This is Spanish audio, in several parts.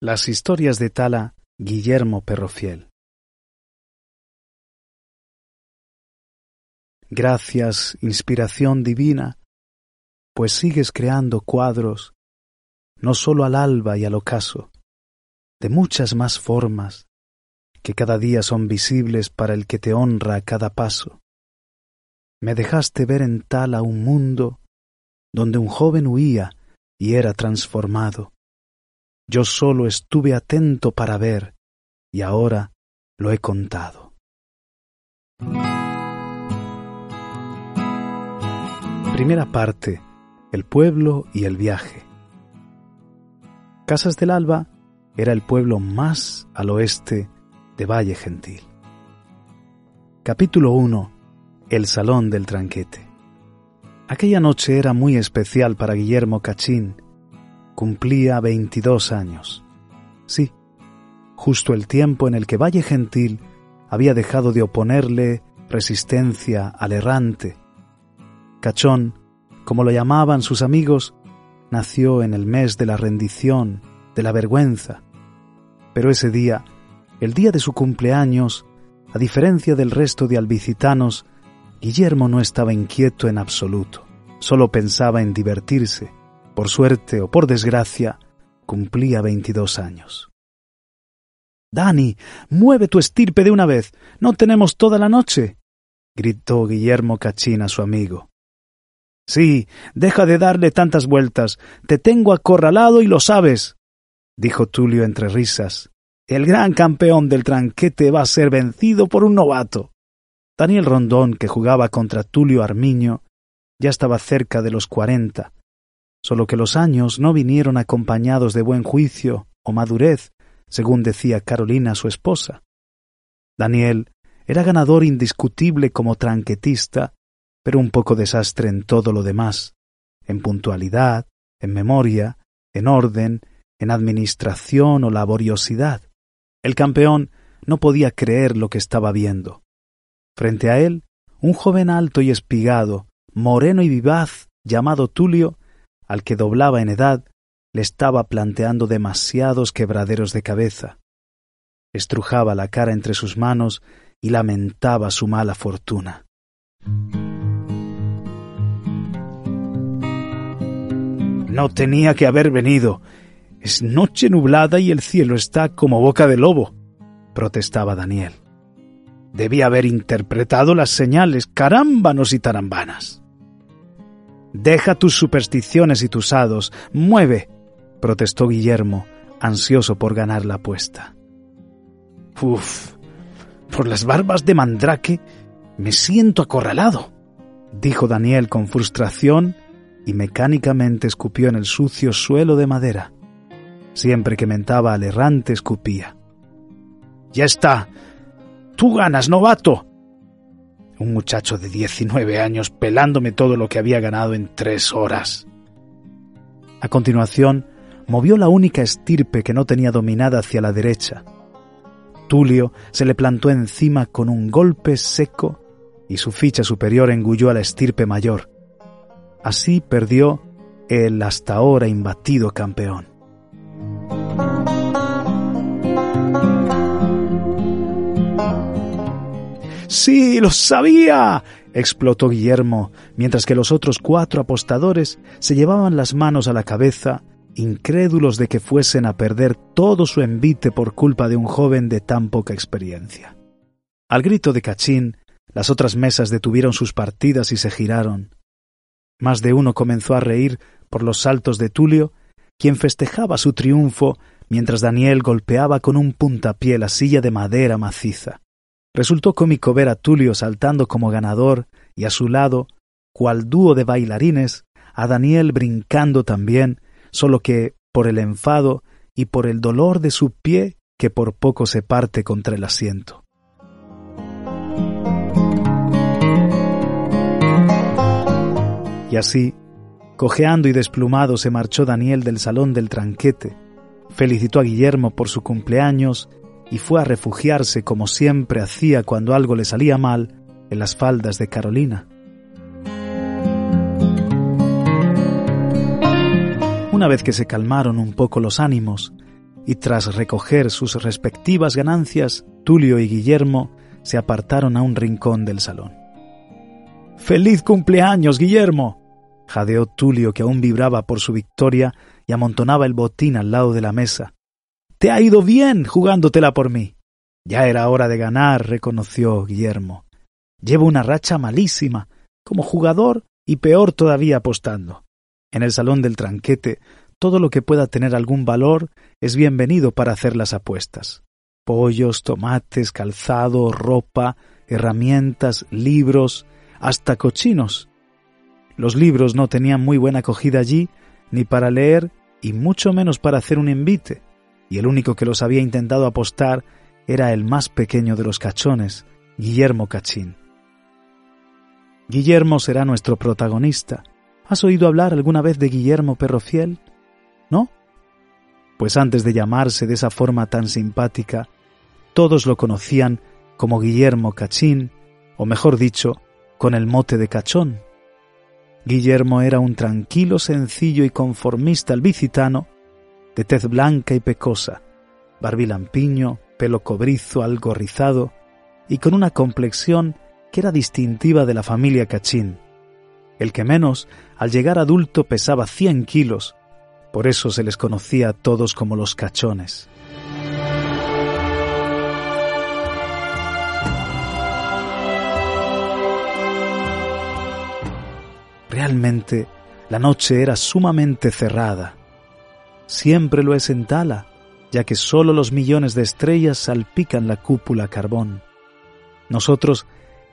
Las historias de Tala Guillermo Perrofiel. Gracias, inspiración divina, pues sigues creando cuadros, no sólo al alba y al ocaso, de muchas más formas, que cada día son visibles para el que te honra a cada paso. Me dejaste ver en Tala un mundo donde un joven huía y era transformado yo solo estuve atento para ver y ahora lo he contado. Primera parte. El pueblo y el viaje. Casas del Alba era el pueblo más al oeste de Valle Gentil. Capítulo 1. El Salón del Tranquete. Aquella noche era muy especial para Guillermo Cachín, cumplía veintidós años. Sí, justo el tiempo en el que Valle Gentil había dejado de oponerle resistencia al errante. Cachón, como lo llamaban sus amigos, nació en el mes de la rendición, de la vergüenza. Pero ese día, el día de su cumpleaños, a diferencia del resto de albicitanos, Guillermo no estaba inquieto en absoluto, solo pensaba en divertirse por suerte o por desgracia, cumplía veintidós años. Dani, mueve tu estirpe de una vez. No tenemos toda la noche. gritó Guillermo Cachín a su amigo. Sí, deja de darle tantas vueltas. Te tengo acorralado y lo sabes, dijo Tulio entre risas. El gran campeón del tranquete va a ser vencido por un novato. Daniel Rondón, que jugaba contra Tulio Armiño, ya estaba cerca de los cuarenta solo que los años no vinieron acompañados de buen juicio o madurez, según decía Carolina su esposa. Daniel era ganador indiscutible como tranquetista, pero un poco desastre en todo lo demás, en puntualidad, en memoria, en orden, en administración o laboriosidad. El campeón no podía creer lo que estaba viendo. Frente a él, un joven alto y espigado, moreno y vivaz, llamado Tulio, al que doblaba en edad, le estaba planteando demasiados quebraderos de cabeza. Estrujaba la cara entre sus manos y lamentaba su mala fortuna. No tenía que haber venido. Es noche nublada y el cielo está como boca de lobo, protestaba Daniel. Debía haber interpretado las señales, carámbanos y tarambanas. Deja tus supersticiones y tus hados, mueve, protestó Guillermo, ansioso por ganar la apuesta. Uf, por las barbas de Mandrake me siento acorralado, dijo Daniel con frustración y mecánicamente escupió en el sucio suelo de madera. Siempre que mentaba al errante escupía. Ya está. Tú ganas, novato un muchacho de 19 años pelándome todo lo que había ganado en tres horas. A continuación, movió la única estirpe que no tenía dominada hacia la derecha. Tulio se le plantó encima con un golpe seco y su ficha superior engulló a la estirpe mayor. Así perdió el hasta ahora imbatido campeón. Sí, lo sabía. explotó Guillermo, mientras que los otros cuatro apostadores se llevaban las manos a la cabeza, incrédulos de que fuesen a perder todo su envite por culpa de un joven de tan poca experiencia. Al grito de Cachín, las otras mesas detuvieron sus partidas y se giraron. Más de uno comenzó a reír por los saltos de Tulio, quien festejaba su triunfo mientras Daniel golpeaba con un puntapié la silla de madera maciza. Resultó cómico ver a Tulio saltando como ganador y a su lado, cual dúo de bailarines, a Daniel brincando también, solo que por el enfado y por el dolor de su pie que por poco se parte contra el asiento. Y así, cojeando y desplumado, se marchó Daniel del salón del tranquete, felicitó a Guillermo por su cumpleaños y fue a refugiarse como siempre hacía cuando algo le salía mal en las faldas de Carolina. Una vez que se calmaron un poco los ánimos y tras recoger sus respectivas ganancias, Tulio y Guillermo se apartaron a un rincón del salón. ¡Feliz cumpleaños, Guillermo! jadeó Tulio, que aún vibraba por su victoria y amontonaba el botín al lado de la mesa. Te ha ido bien jugándotela por mí. Ya era hora de ganar, reconoció Guillermo. Llevo una racha malísima, como jugador y peor todavía apostando. En el salón del tranquete todo lo que pueda tener algún valor es bienvenido para hacer las apuestas. Pollos, tomates, calzado, ropa, herramientas, libros, hasta cochinos. Los libros no tenían muy buena acogida allí, ni para leer, y mucho menos para hacer un invite, y el único que los había intentado apostar era el más pequeño de los cachones, Guillermo Cachín. Guillermo será nuestro protagonista. ¿Has oído hablar alguna vez de Guillermo Perrofiel? ¿no? Pues antes de llamarse de esa forma tan simpática, todos lo conocían como Guillermo Cachín, o mejor dicho, con el mote de Cachón. Guillermo era un tranquilo, sencillo y conformista albicitano, de tez blanca y pecosa, barbilampiño, pelo cobrizo, algo rizado, y con una complexión que era distintiva de la familia Cachín. El que menos, al llegar adulto, pesaba cien kilos por eso se les conocía a todos como los cachones. Realmente la noche era sumamente cerrada. Siempre lo es en Tala, ya que sólo los millones de estrellas salpican la cúpula carbón. Nosotros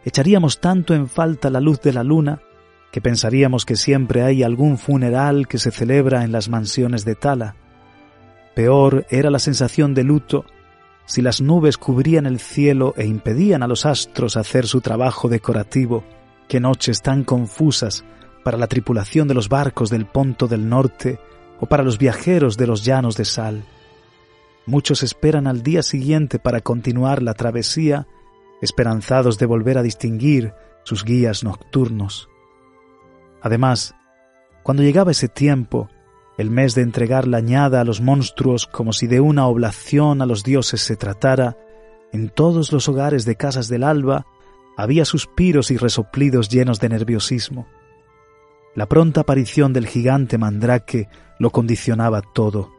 echaríamos tanto en falta la luz de la luna que pensaríamos que siempre hay algún funeral que se celebra en las mansiones de Tala. Peor era la sensación de luto si las nubes cubrían el cielo e impedían a los astros hacer su trabajo decorativo, qué noches tan confusas para la tripulación de los barcos del Ponto del Norte o para los viajeros de los llanos de sal. Muchos esperan al día siguiente para continuar la travesía, esperanzados de volver a distinguir sus guías nocturnos. Además, cuando llegaba ese tiempo, el mes de entregar la añada a los monstruos como si de una oblación a los dioses se tratara, en todos los hogares de Casas del Alba había suspiros y resoplidos llenos de nerviosismo. La pronta aparición del gigante mandrake lo condicionaba todo.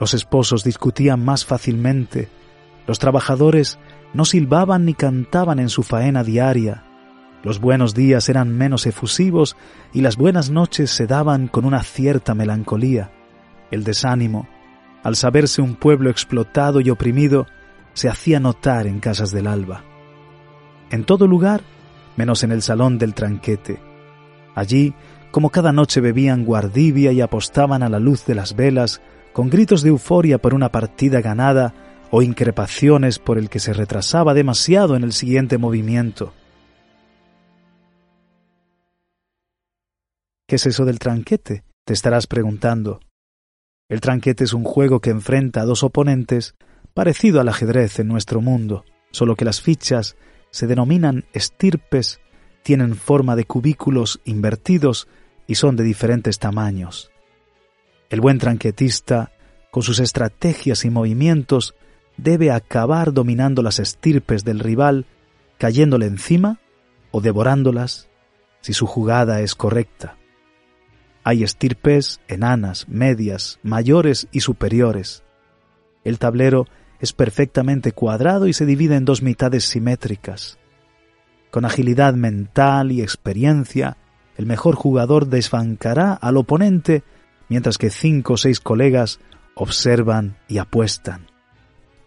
Los esposos discutían más fácilmente, los trabajadores no silbaban ni cantaban en su faena diaria, los buenos días eran menos efusivos y las buenas noches se daban con una cierta melancolía. El desánimo, al saberse un pueblo explotado y oprimido, se hacía notar en casas del alba. En todo lugar, menos en el salón del tranquete. Allí, como cada noche bebían guardivia y apostaban a la luz de las velas, con gritos de euforia por una partida ganada o increpaciones por el que se retrasaba demasiado en el siguiente movimiento. ¿Qué es eso del tranquete? Te estarás preguntando. El tranquete es un juego que enfrenta a dos oponentes parecido al ajedrez en nuestro mundo, solo que las fichas se denominan estirpes, tienen forma de cubículos invertidos y son de diferentes tamaños. El buen tranquetista, con sus estrategias y movimientos, debe acabar dominando las estirpes del rival, cayéndole encima o devorándolas si su jugada es correcta. Hay estirpes enanas, medias, mayores y superiores. El tablero es perfectamente cuadrado y se divide en dos mitades simétricas. Con agilidad mental y experiencia, el mejor jugador desbancará al oponente mientras que cinco o seis colegas observan y apuestan.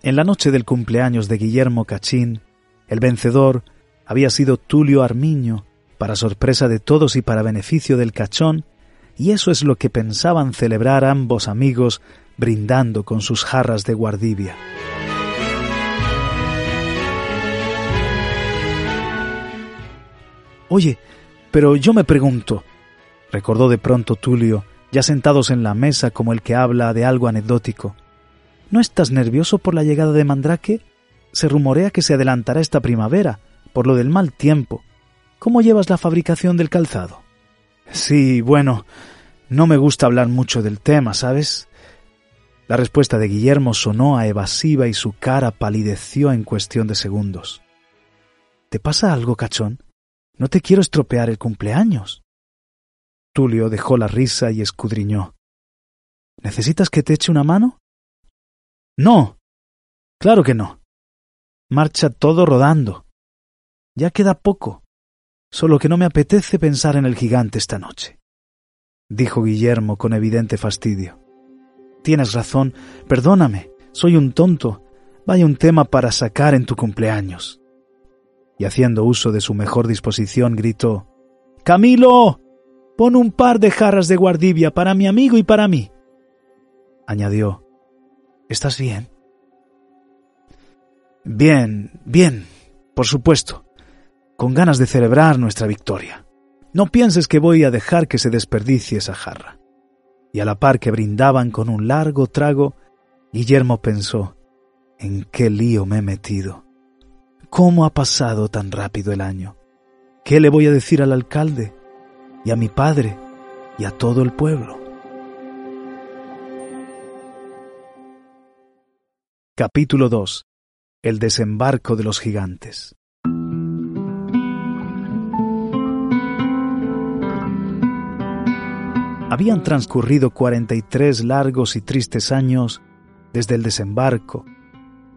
En la noche del cumpleaños de Guillermo Cachín, el vencedor había sido Tulio Armiño, para sorpresa de todos y para beneficio del cachón, y eso es lo que pensaban celebrar ambos amigos brindando con sus jarras de guardivia. Oye, pero yo me pregunto, recordó de pronto Tulio, ya sentados en la mesa como el que habla de algo anecdótico. ¿No estás nervioso por la llegada de Mandrake? Se rumorea que se adelantará esta primavera, por lo del mal tiempo. ¿Cómo llevas la fabricación del calzado? Sí, bueno, no me gusta hablar mucho del tema, ¿sabes? La respuesta de Guillermo sonó a evasiva y su cara palideció en cuestión de segundos. ¿Te pasa algo, cachón? No te quiero estropear el cumpleaños. Tulio dejó la risa y escudriñó. ¿Necesitas que te eche una mano? No. Claro que no. Marcha todo rodando. Ya queda poco. Solo que no me apetece pensar en el gigante esta noche, dijo Guillermo con evidente fastidio. Tienes razón, perdóname, soy un tonto. Vaya un tema para sacar en tu cumpleaños. Y haciendo uso de su mejor disposición, gritó Camilo. Pon un par de jarras de guardivia para mi amigo y para mí. Añadió ¿Estás bien? Bien, bien, por supuesto, con ganas de celebrar nuestra victoria. No pienses que voy a dejar que se desperdicie esa jarra y a la par que brindaban con un largo trago, Guillermo pensó, ¿en qué lío me he metido? ¿Cómo ha pasado tan rápido el año? ¿Qué le voy a decir al alcalde y a mi padre y a todo el pueblo? Capítulo 2. El desembarco de los gigantes. Habían transcurrido cuarenta y tres largos y tristes años desde el desembarco.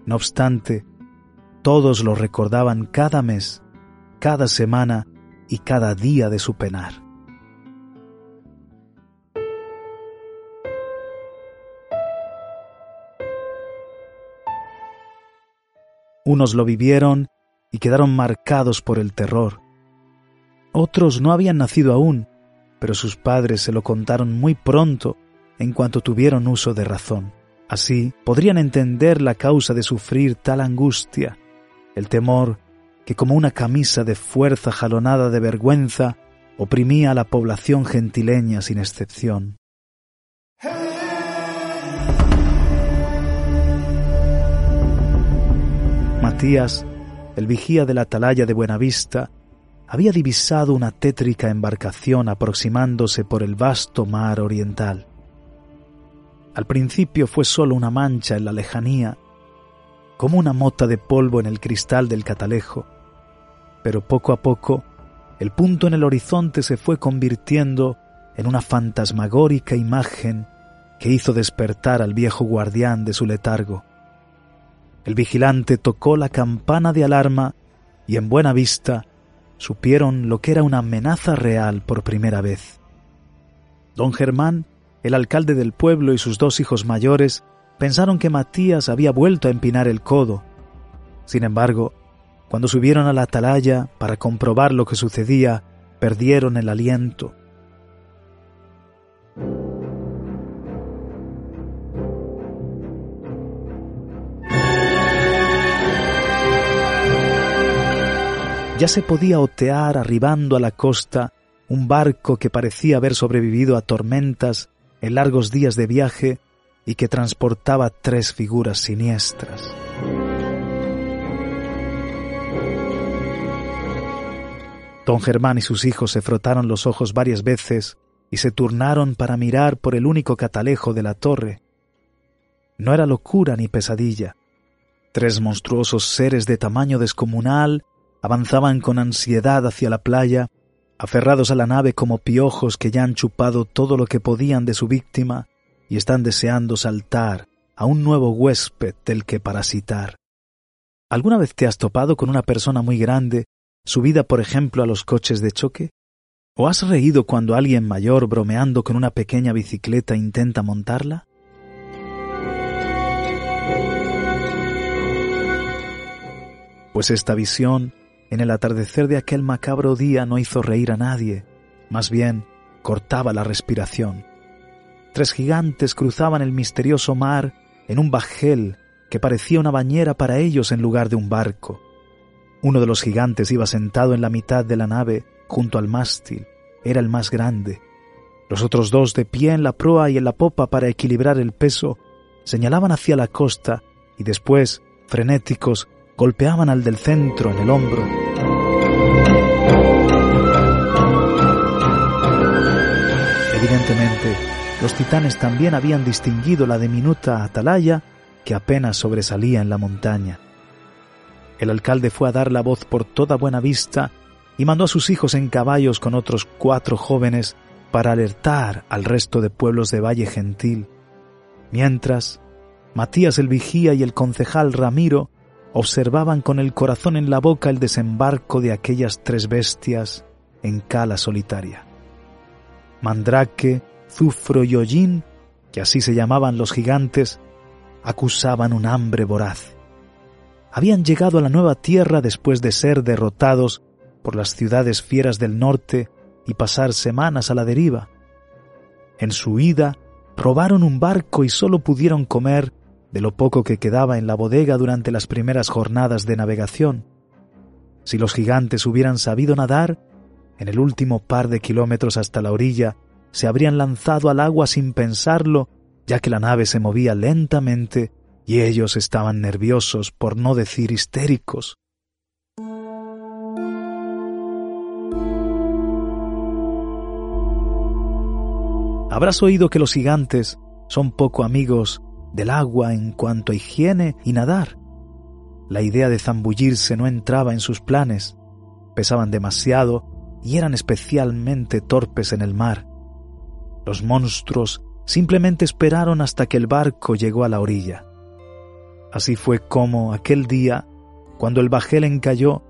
No obstante, todos lo recordaban cada mes, cada semana y cada día de su penar. Unos lo vivieron y quedaron marcados por el terror. Otros no habían nacido aún pero sus padres se lo contaron muy pronto en cuanto tuvieron uso de razón. Así podrían entender la causa de sufrir tal angustia, el temor que como una camisa de fuerza jalonada de vergüenza oprimía a la población gentileña sin excepción. Matías, el vigía de la atalaya de Buenavista, había divisado una tétrica embarcación aproximándose por el vasto mar oriental. Al principio fue solo una mancha en la lejanía, como una mota de polvo en el cristal del catalejo, pero poco a poco el punto en el horizonte se fue convirtiendo en una fantasmagórica imagen que hizo despertar al viejo guardián de su letargo. El vigilante tocó la campana de alarma y en buena vista supieron lo que era una amenaza real por primera vez. Don Germán, el alcalde del pueblo y sus dos hijos mayores pensaron que Matías había vuelto a empinar el codo. Sin embargo, cuando subieron a la atalaya para comprobar lo que sucedía, perdieron el aliento. ya se podía otear arribando a la costa un barco que parecía haber sobrevivido a tormentas en largos días de viaje y que transportaba tres figuras siniestras. Don Germán y sus hijos se frotaron los ojos varias veces y se turnaron para mirar por el único catalejo de la torre. No era locura ni pesadilla. Tres monstruosos seres de tamaño descomunal avanzaban con ansiedad hacia la playa, aferrados a la nave como piojos que ya han chupado todo lo que podían de su víctima y están deseando saltar a un nuevo huésped del que parasitar. ¿Alguna vez te has topado con una persona muy grande, subida por ejemplo a los coches de choque? ¿O has reído cuando alguien mayor bromeando con una pequeña bicicleta intenta montarla? Pues esta visión en el atardecer de aquel macabro día no hizo reír a nadie, más bien cortaba la respiración. Tres gigantes cruzaban el misterioso mar en un bajel que parecía una bañera para ellos en lugar de un barco. Uno de los gigantes iba sentado en la mitad de la nave, junto al mástil. Era el más grande. Los otros dos, de pie en la proa y en la popa para equilibrar el peso, señalaban hacia la costa y después, frenéticos, golpeaban al del centro en el hombro. Evidentemente, los titanes también habían distinguido la diminuta atalaya que apenas sobresalía en la montaña. El alcalde fue a dar la voz por toda buena vista y mandó a sus hijos en caballos con otros cuatro jóvenes para alertar al resto de pueblos de Valle Gentil, mientras Matías el vigía y el concejal Ramiro observaban con el corazón en la boca el desembarco de aquellas tres bestias en cala solitaria. Mandrake, Zufro y Hollín, que así se llamaban los gigantes, acusaban un hambre voraz. Habían llegado a la nueva tierra después de ser derrotados por las ciudades fieras del norte y pasar semanas a la deriva. En su ida, robaron un barco y solo pudieron comer de lo poco que quedaba en la bodega durante las primeras jornadas de navegación. Si los gigantes hubieran sabido nadar, en el último par de kilómetros hasta la orilla se habrían lanzado al agua sin pensarlo, ya que la nave se movía lentamente y ellos estaban nerviosos, por no decir histéricos. Habrás oído que los gigantes son poco amigos del agua en cuanto a higiene y nadar. La idea de zambullirse no entraba en sus planes, pesaban demasiado y eran especialmente torpes en el mar. Los monstruos simplemente esperaron hasta que el barco llegó a la orilla. Así fue como aquel día, cuando el bajel encalló,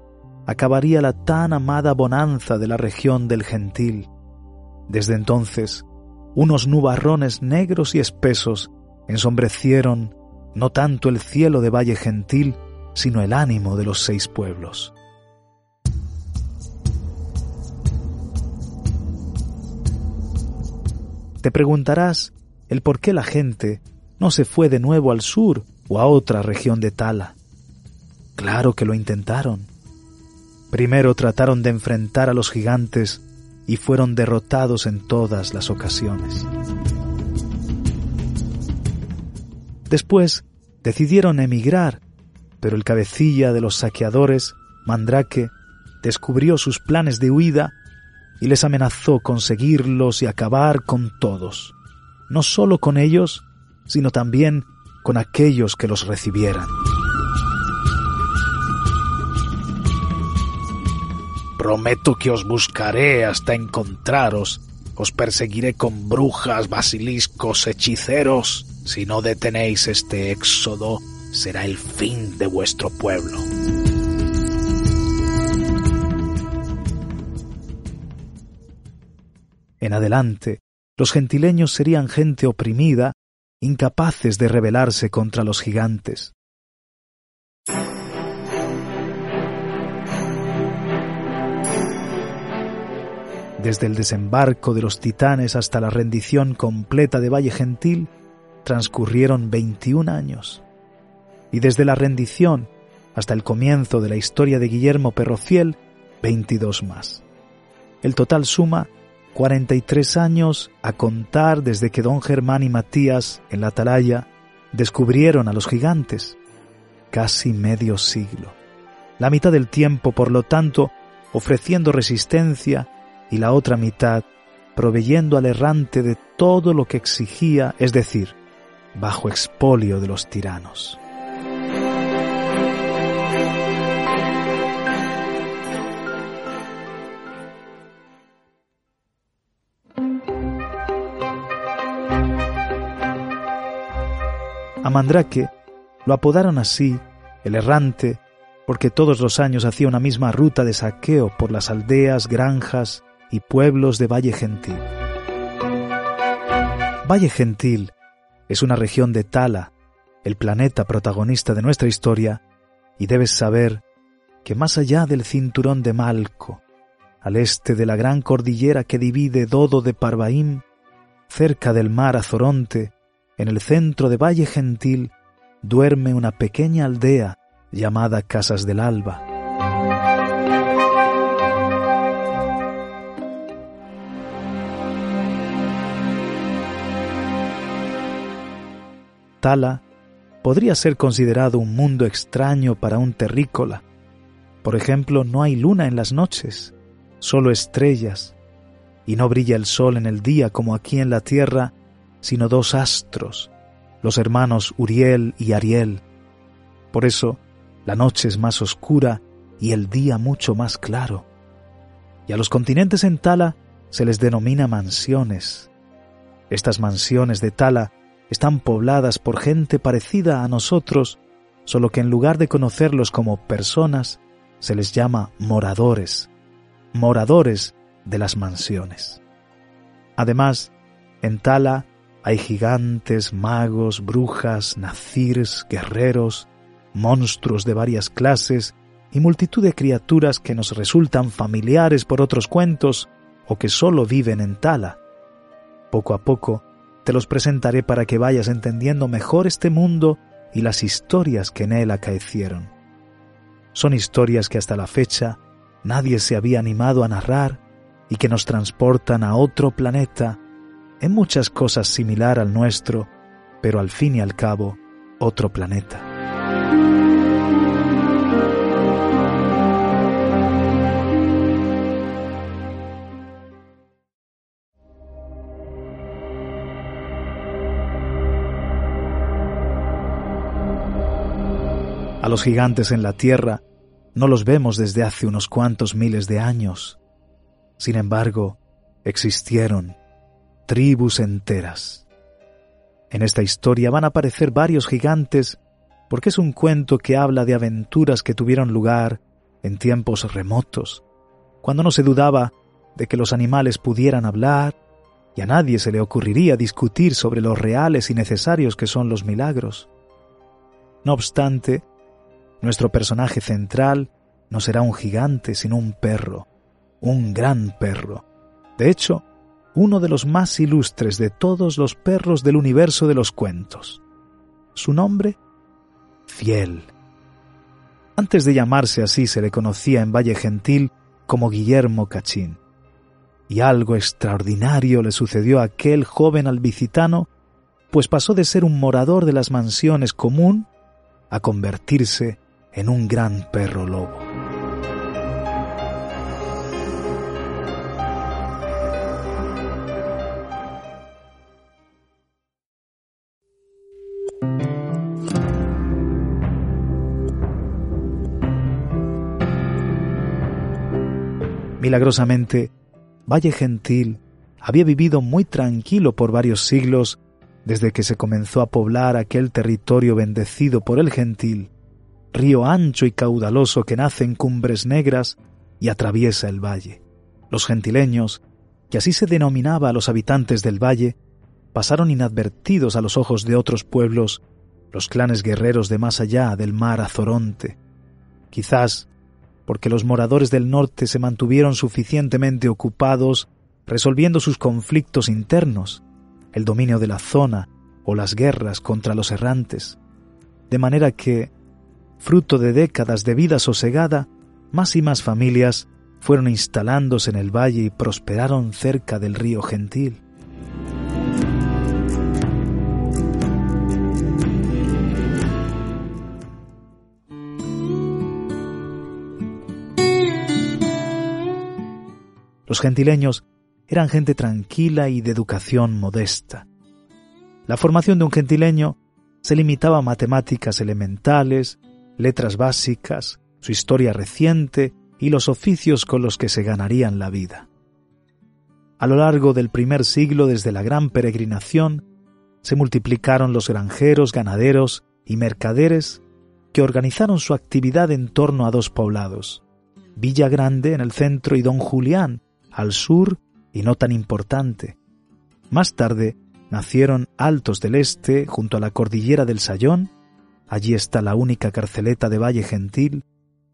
acabaría la tan amada bonanza de la región del gentil. Desde entonces, unos nubarrones negros y espesos ensombrecieron no tanto el cielo de Valle Gentil, sino el ánimo de los seis pueblos. Te preguntarás el por qué la gente no se fue de nuevo al sur o a otra región de Tala. Claro que lo intentaron. Primero trataron de enfrentar a los gigantes y fueron derrotados en todas las ocasiones. Después decidieron emigrar, pero el cabecilla de los saqueadores, Mandrake, descubrió sus planes de huida y les amenazó con seguirlos y acabar con todos, no solo con ellos, sino también con aquellos que los recibieran. Prometo que os buscaré hasta encontraros, os perseguiré con brujas, basiliscos, hechiceros. Si no detenéis este éxodo, será el fin de vuestro pueblo. En adelante, los gentileños serían gente oprimida, incapaces de rebelarse contra los gigantes. Desde el desembarco de los titanes hasta la rendición completa de Valle Gentil, transcurrieron 21 años. Y desde la rendición hasta el comienzo de la historia de Guillermo Perrociel, 22 más. El total suma 43 años a contar desde que don Germán y Matías, en la atalaya, descubrieron a los gigantes. Casi medio siglo. La mitad del tiempo, por lo tanto, ofreciendo resistencia y la otra mitad proveyendo al errante de todo lo que exigía, es decir, bajo expolio de los tiranos. A Mandrake lo apodaron así, el errante, porque todos los años hacía una misma ruta de saqueo por las aldeas, granjas y pueblos de Valle Gentil. Valle Gentil es una región de Tala, el planeta protagonista de nuestra historia, y debes saber que más allá del cinturón de Malco, al este de la gran cordillera que divide Dodo de Parvaim, cerca del mar Azoronte, en el centro de Valle Gentil, duerme una pequeña aldea llamada Casas del Alba. Tala podría ser considerado un mundo extraño para un terrícola. Por ejemplo, no hay luna en las noches, solo estrellas, y no brilla el sol en el día como aquí en la tierra, sino dos astros, los hermanos Uriel y Ariel. Por eso, la noche es más oscura y el día mucho más claro. Y a los continentes en Tala se les denomina mansiones. Estas mansiones de Tala están pobladas por gente parecida a nosotros, solo que en lugar de conocerlos como personas, se les llama moradores, moradores de las mansiones. Además, en Tala hay gigantes, magos, brujas, nazirs, guerreros, monstruos de varias clases y multitud de criaturas que nos resultan familiares por otros cuentos o que solo viven en Tala. Poco a poco te los presentaré para que vayas entendiendo mejor este mundo y las historias que en él acaecieron. Son historias que hasta la fecha nadie se había animado a narrar y que nos transportan a otro planeta, en muchas cosas similar al nuestro, pero al fin y al cabo otro planeta. A los gigantes en la Tierra no los vemos desde hace unos cuantos miles de años. Sin embargo, existieron tribus enteras. En esta historia van a aparecer varios gigantes porque es un cuento que habla de aventuras que tuvieron lugar en tiempos remotos, cuando no se dudaba de que los animales pudieran hablar y a nadie se le ocurriría discutir sobre los reales y necesarios que son los milagros. No obstante, nuestro personaje central no será un gigante, sino un perro, un gran perro. De hecho, uno de los más ilustres de todos los perros del universo de los cuentos. Su nombre, Fiel. Antes de llamarse así se le conocía en Valle Gentil como Guillermo Cachín. Y algo extraordinario le sucedió a aquel joven albicitano, pues pasó de ser un morador de las mansiones común a convertirse en un gran perro lobo. Milagrosamente, Valle Gentil había vivido muy tranquilo por varios siglos desde que se comenzó a poblar aquel territorio bendecido por el gentil río ancho y caudaloso que nace en cumbres negras y atraviesa el valle. Los gentileños, que así se denominaba a los habitantes del valle, pasaron inadvertidos a los ojos de otros pueblos, los clanes guerreros de más allá del mar Azoronte. Quizás porque los moradores del norte se mantuvieron suficientemente ocupados resolviendo sus conflictos internos, el dominio de la zona o las guerras contra los errantes, de manera que fruto de décadas de vida sosegada, más y más familias fueron instalándose en el valle y prosperaron cerca del río Gentil. Los gentileños eran gente tranquila y de educación modesta. La formación de un gentileño se limitaba a matemáticas elementales, letras básicas, su historia reciente y los oficios con los que se ganarían la vida. A lo largo del primer siglo desde la gran peregrinación, se multiplicaron los granjeros, ganaderos y mercaderes que organizaron su actividad en torno a dos poblados, Villa Grande en el centro y Don Julián al sur y no tan importante. Más tarde nacieron Altos del Este junto a la cordillera del Sayón Allí está la única carceleta de Valle Gentil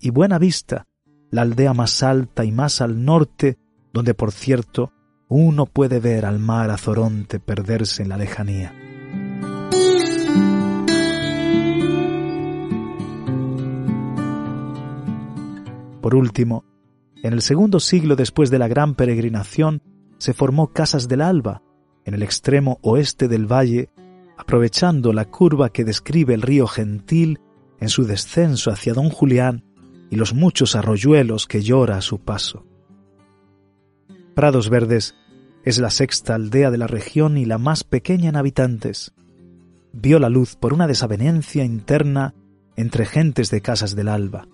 y Buena Vista, la aldea más alta y más al norte, donde por cierto uno puede ver al mar Azoronte perderse en la lejanía. Por último, en el segundo siglo después de la gran peregrinación, se formó Casas del Alba, en el extremo oeste del valle, aprovechando la curva que describe el río Gentil en su descenso hacia Don Julián y los muchos arroyuelos que llora a su paso. Prados Verdes Es la sexta aldea de la región y la más pequeña en habitantes. Vio la luz por una desavenencia interna entre gentes de Casas del Alba.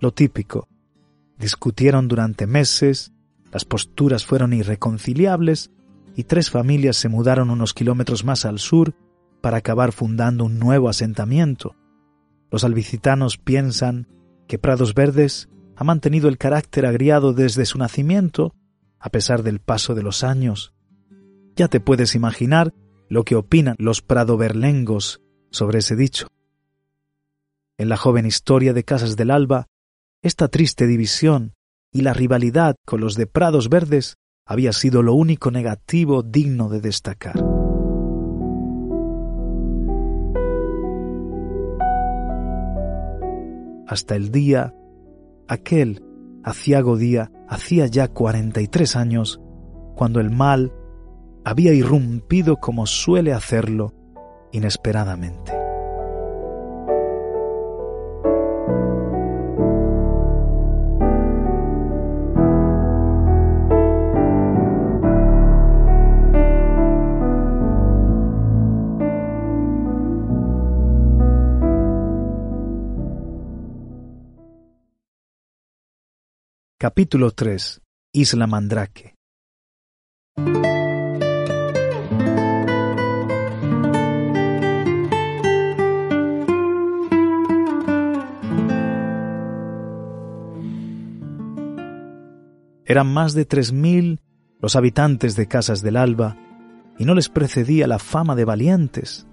Lo típico. Discutieron durante meses, las posturas fueron irreconciliables y tres familias se mudaron unos kilómetros más al sur para acabar fundando un nuevo asentamiento. Los albicitanos piensan que Prados Verdes ha mantenido el carácter agriado desde su nacimiento, a pesar del paso de los años. Ya te puedes imaginar lo que opinan los pradoverlengos sobre ese dicho. En la joven historia de Casas del Alba, esta triste división y la rivalidad con los de Prados Verdes había sido lo único negativo digno de destacar. Hasta el día, aquel aciago día, hacía ya cuarenta y tres años, cuando el mal había irrumpido como suele hacerlo inesperadamente. Capítulo 3 Isla Mandrake Eran más de tres mil los habitantes de Casas del Alba, y no les precedía la fama de valientes.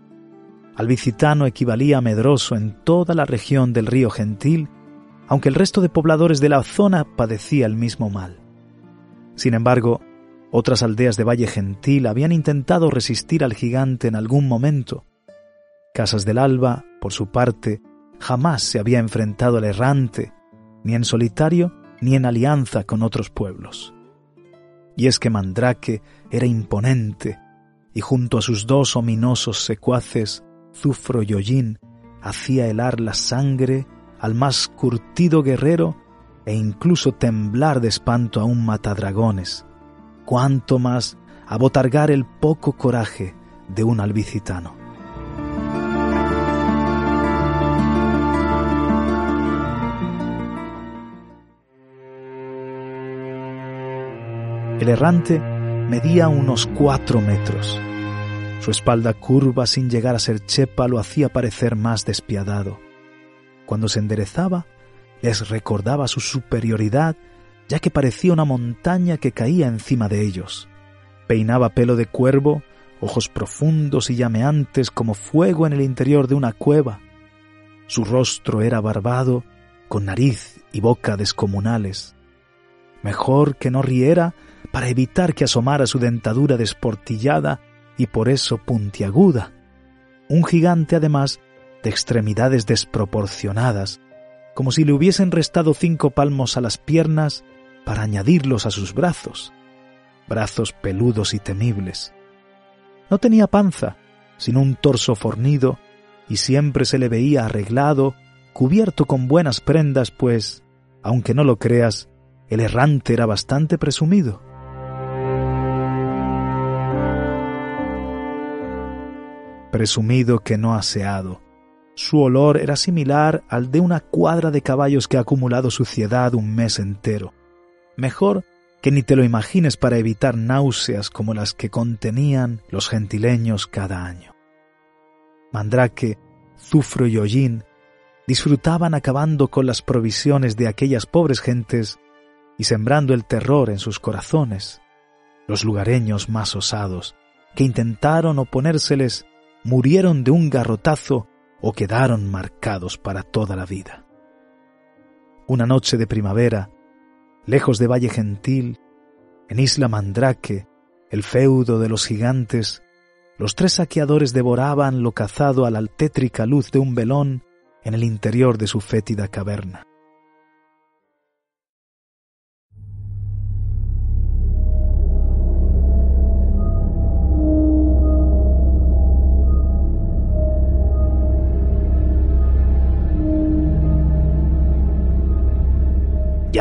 Albicitano equivalía a medroso en toda la región del río Gentil aunque el resto de pobladores de la zona padecía el mismo mal. Sin embargo, otras aldeas de Valle Gentil habían intentado resistir al gigante en algún momento. Casas del Alba, por su parte, jamás se había enfrentado al errante, ni en solitario ni en alianza con otros pueblos. Y es que Mandrake era imponente, y junto a sus dos ominosos secuaces, Zufro y Hollín, hacía helar la sangre al más curtido guerrero e incluso temblar de espanto a un matadragones, cuanto más abotargar el poco coraje de un albicitano. El errante medía unos cuatro metros. Su espalda curva sin llegar a ser chepa lo hacía parecer más despiadado cuando se enderezaba, les recordaba su superioridad, ya que parecía una montaña que caía encima de ellos. Peinaba pelo de cuervo, ojos profundos y llameantes como fuego en el interior de una cueva. Su rostro era barbado, con nariz y boca descomunales. Mejor que no riera para evitar que asomara su dentadura desportillada y por eso puntiaguda. Un gigante además de extremidades desproporcionadas, como si le hubiesen restado cinco palmos a las piernas para añadirlos a sus brazos, brazos peludos y temibles. No tenía panza, sino un torso fornido, y siempre se le veía arreglado, cubierto con buenas prendas, pues, aunque no lo creas, el errante era bastante presumido. Presumido que no aseado, su olor era similar al de una cuadra de caballos que ha acumulado suciedad un mes entero. Mejor que ni te lo imagines para evitar náuseas como las que contenían los gentileños cada año. Mandrake, Zufro y Hollín disfrutaban acabando con las provisiones de aquellas pobres gentes y sembrando el terror en sus corazones. Los lugareños más osados, que intentaron oponérseles, murieron de un garrotazo o quedaron marcados para toda la vida. Una noche de primavera, lejos de Valle Gentil, en Isla Mandrake, el feudo de los gigantes, los tres saqueadores devoraban lo cazado a la altétrica luz de un velón en el interior de su fétida caverna.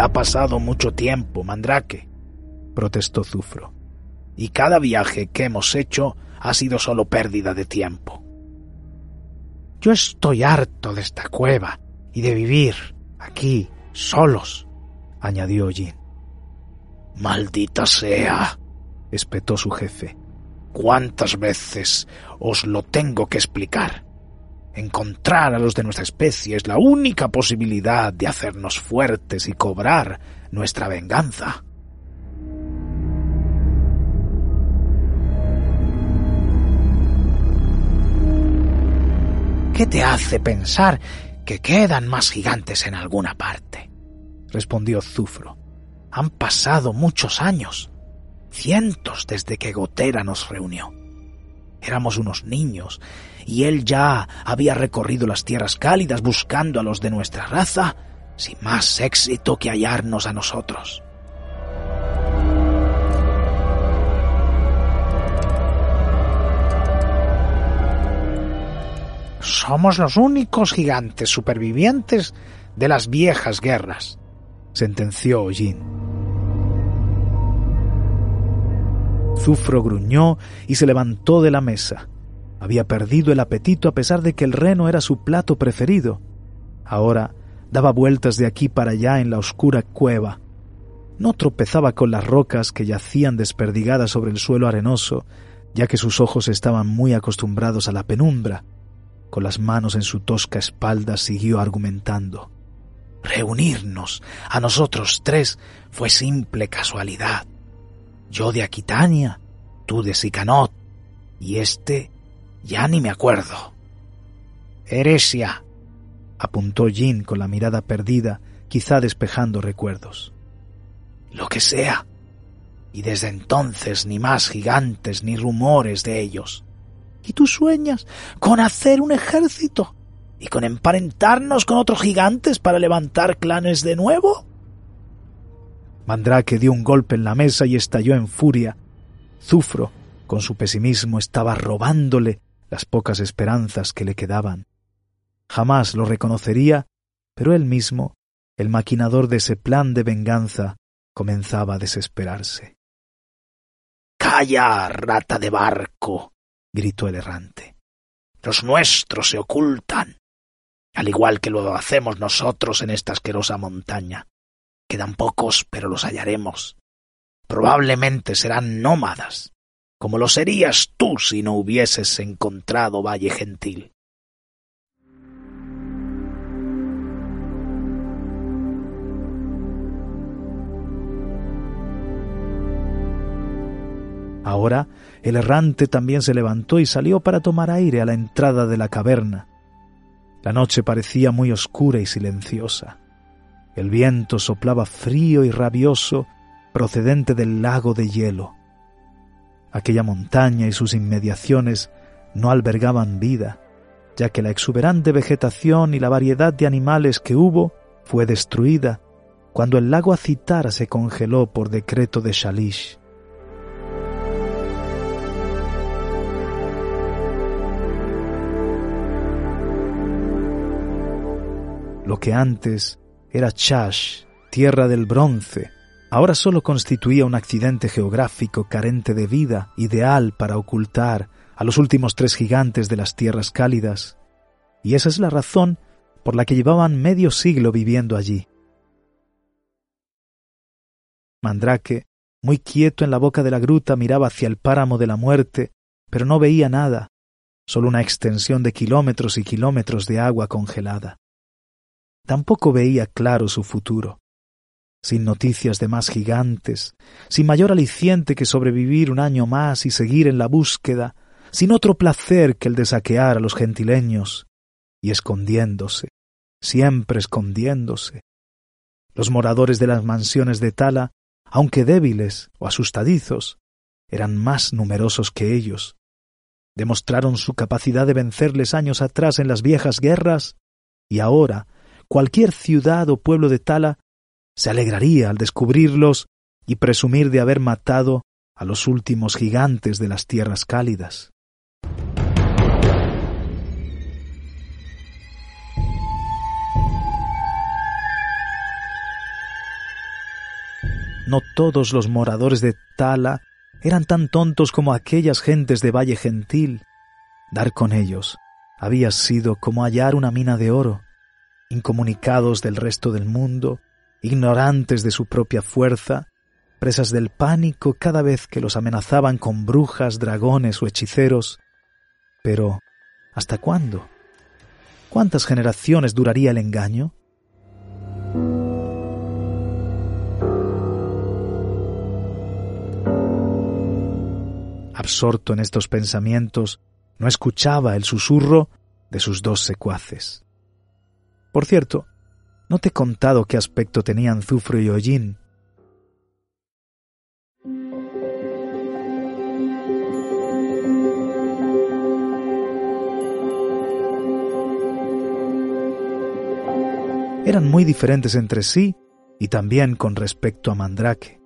Ha pasado mucho tiempo, Mandrake, protestó Zufro. y cada viaje que hemos hecho ha sido solo pérdida de tiempo. Yo estoy harto de esta cueva y de vivir aquí, solos, añadió Jin. Maldita sea, espetó su jefe. ¿Cuántas veces os lo tengo que explicar? Encontrar a los de nuestra especie es la única posibilidad de hacernos fuertes y cobrar nuestra venganza. ¿Qué te hace pensar que quedan más gigantes en alguna parte? respondió Zufro. Han pasado muchos años, cientos desde que Gotera nos reunió. Éramos unos niños, y él ya había recorrido las tierras cálidas buscando a los de nuestra raza, sin más éxito que hallarnos a nosotros. Somos los únicos gigantes supervivientes de las viejas guerras, sentenció Jin. Zufro gruñó y se levantó de la mesa. Había perdido el apetito a pesar de que el reno era su plato preferido. Ahora daba vueltas de aquí para allá en la oscura cueva. No tropezaba con las rocas que yacían desperdigadas sobre el suelo arenoso, ya que sus ojos estaban muy acostumbrados a la penumbra. Con las manos en su tosca espalda siguió argumentando. Reunirnos a nosotros tres fue simple casualidad. Yo de Aquitania, tú de Sicanot, y este ya ni me acuerdo. Heresia, apuntó Jin con la mirada perdida, quizá despejando recuerdos. Lo que sea. Y desde entonces ni más gigantes ni rumores de ellos. ¿Y tú sueñas con hacer un ejército? ¿Y con emparentarnos con otros gigantes para levantar clanes de nuevo? Mandrake dio un golpe en la mesa y estalló en furia. Zufro, con su pesimismo, estaba robándole las pocas esperanzas que le quedaban. Jamás lo reconocería, pero él mismo, el maquinador de ese plan de venganza, comenzaba a desesperarse. Calla, rata de barco, gritó el errante. Los nuestros se ocultan, al igual que lo hacemos nosotros en esta asquerosa montaña. Quedan pocos, pero los hallaremos. Probablemente serán nómadas, como lo serías tú si no hubieses encontrado Valle Gentil. Ahora el errante también se levantó y salió para tomar aire a la entrada de la caverna. La noche parecía muy oscura y silenciosa. El viento soplaba frío y rabioso procedente del lago de hielo. Aquella montaña y sus inmediaciones no albergaban vida, ya que la exuberante vegetación y la variedad de animales que hubo fue destruida cuando el lago Acitara se congeló por decreto de Shalish. Lo que antes era Chash, tierra del bronce, ahora solo constituía un accidente geográfico carente de vida, ideal para ocultar a los últimos tres gigantes de las tierras cálidas, y esa es la razón por la que llevaban medio siglo viviendo allí. Mandrake, muy quieto en la boca de la gruta, miraba hacia el páramo de la muerte, pero no veía nada, solo una extensión de kilómetros y kilómetros de agua congelada. Tampoco veía claro su futuro. Sin noticias de más gigantes, sin mayor aliciente que sobrevivir un año más y seguir en la búsqueda, sin otro placer que el de saquear a los gentileños, y escondiéndose, siempre escondiéndose. Los moradores de las mansiones de Tala, aunque débiles o asustadizos, eran más numerosos que ellos. Demostraron su capacidad de vencerles años atrás en las viejas guerras, y ahora cualquier ciudad o pueblo de Tala se alegraría al descubrirlos y presumir de haber matado a los últimos gigantes de las tierras cálidas. No todos los moradores de Tala eran tan tontos como aquellas gentes de Valle Gentil. Dar con ellos había sido como hallar una mina de oro, incomunicados del resto del mundo, ignorantes de su propia fuerza, presas del pánico cada vez que los amenazaban con brujas, dragones o hechiceros. Pero, ¿hasta cuándo? ¿Cuántas generaciones duraría el engaño? Absorto en estos pensamientos, no escuchaba el susurro de sus dos secuaces. Por cierto, no te he contado qué aspecto tenían Zufro y Hollín. Eran muy diferentes entre sí y también con respecto a Mandrake.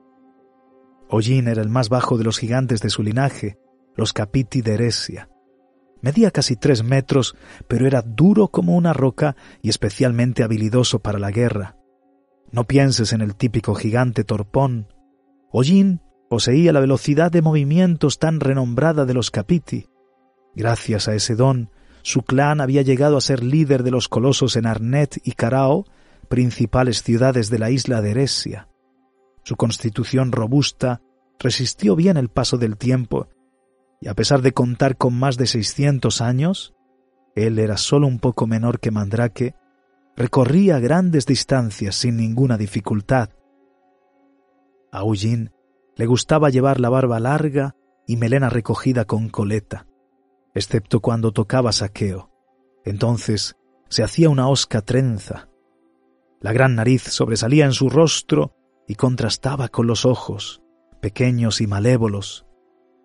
Hollín era el más bajo de los gigantes de su linaje, los Capiti de Eresia. Medía casi tres metros, pero era duro como una roca y especialmente habilidoso para la guerra. No pienses en el típico gigante torpón. Hollín poseía la velocidad de movimientos tan renombrada de los Capiti. Gracias a ese don, su clan había llegado a ser líder de los colosos en Arnet y Carao, principales ciudades de la isla de Eresia. Su constitución robusta resistió bien el paso del tiempo y a pesar de contar con más de 600 años, él era solo un poco menor que Mandrake, recorría grandes distancias sin ninguna dificultad. A Ujin le gustaba llevar la barba larga y melena recogida con coleta, excepto cuando tocaba saqueo. Entonces se hacía una osca trenza. La gran nariz sobresalía en su rostro y contrastaba con los ojos, pequeños y malévolos,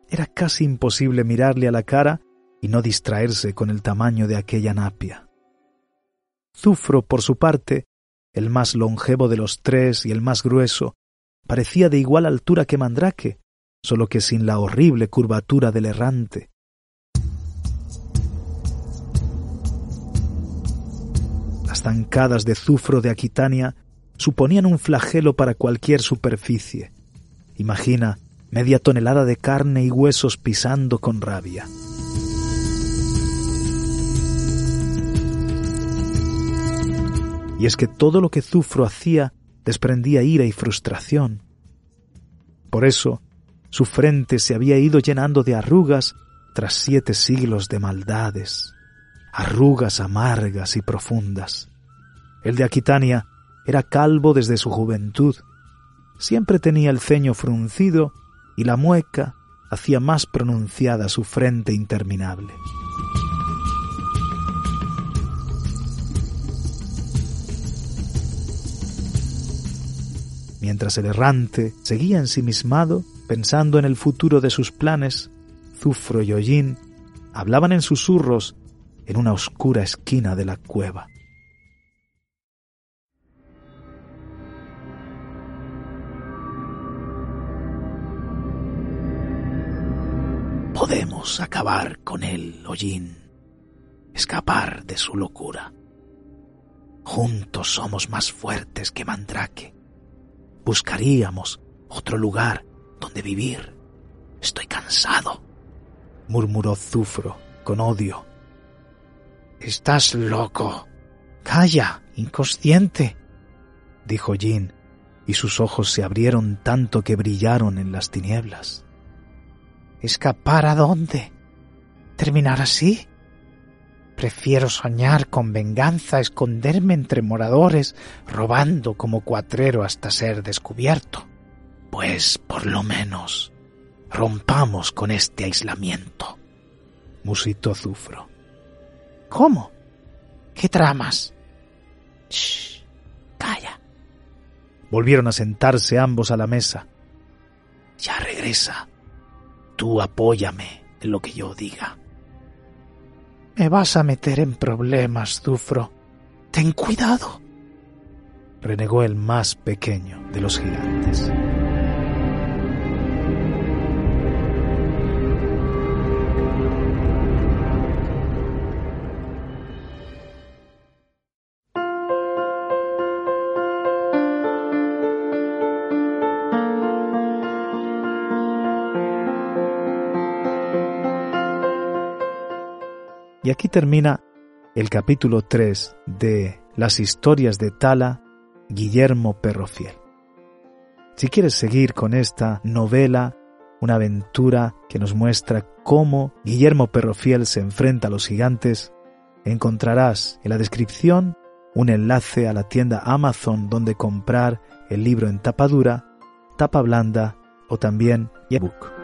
era casi imposible mirarle a la cara y no distraerse con el tamaño de aquella napia. Zufro, por su parte, el más longevo de los tres y el más grueso, parecía de igual altura que Mandrake, solo que sin la horrible curvatura del errante. Las zancadas de Zufro de Aquitania suponían un flagelo para cualquier superficie. Imagina media tonelada de carne y huesos pisando con rabia. Y es que todo lo que Zufro hacía desprendía ira y frustración. Por eso, su frente se había ido llenando de arrugas tras siete siglos de maldades, arrugas amargas y profundas. El de Aquitania era calvo desde su juventud. Siempre tenía el ceño fruncido y la mueca hacía más pronunciada su frente interminable. Mientras el errante seguía ensimismado, pensando en el futuro de sus planes, Zufro y Hollín hablaban en susurros en una oscura esquina de la cueva. Acabar con él, Hollín, escapar de su locura. Juntos somos más fuertes que Mandrake. Buscaríamos otro lugar donde vivir. Estoy cansado, murmuró Zufro con odio. Estás loco. Calla, inconsciente, dijo Jin, y sus ojos se abrieron tanto que brillaron en las tinieblas. ¿Escapar a dónde? ¿Terminar así? Prefiero soñar con venganza, esconderme entre moradores, robando como cuatrero hasta ser descubierto. Pues por lo menos rompamos con este aislamiento, musitó Zufro. ¿Cómo? ¿Qué tramas? Shh, calla. Volvieron a sentarse ambos a la mesa. Ya regresa, Tú apóyame en lo que yo diga. Me vas a meter en problemas, Zufro. Ten cuidado. Renegó el más pequeño de los gigantes. Aquí termina el capítulo 3 de Las historias de Tala, Guillermo Perrofiel. Si quieres seguir con esta novela, una aventura que nos muestra cómo Guillermo Perrofiel se enfrenta a los gigantes, encontrarás en la descripción un enlace a la tienda Amazon donde comprar el libro en tapa dura, tapa blanda o también ebook.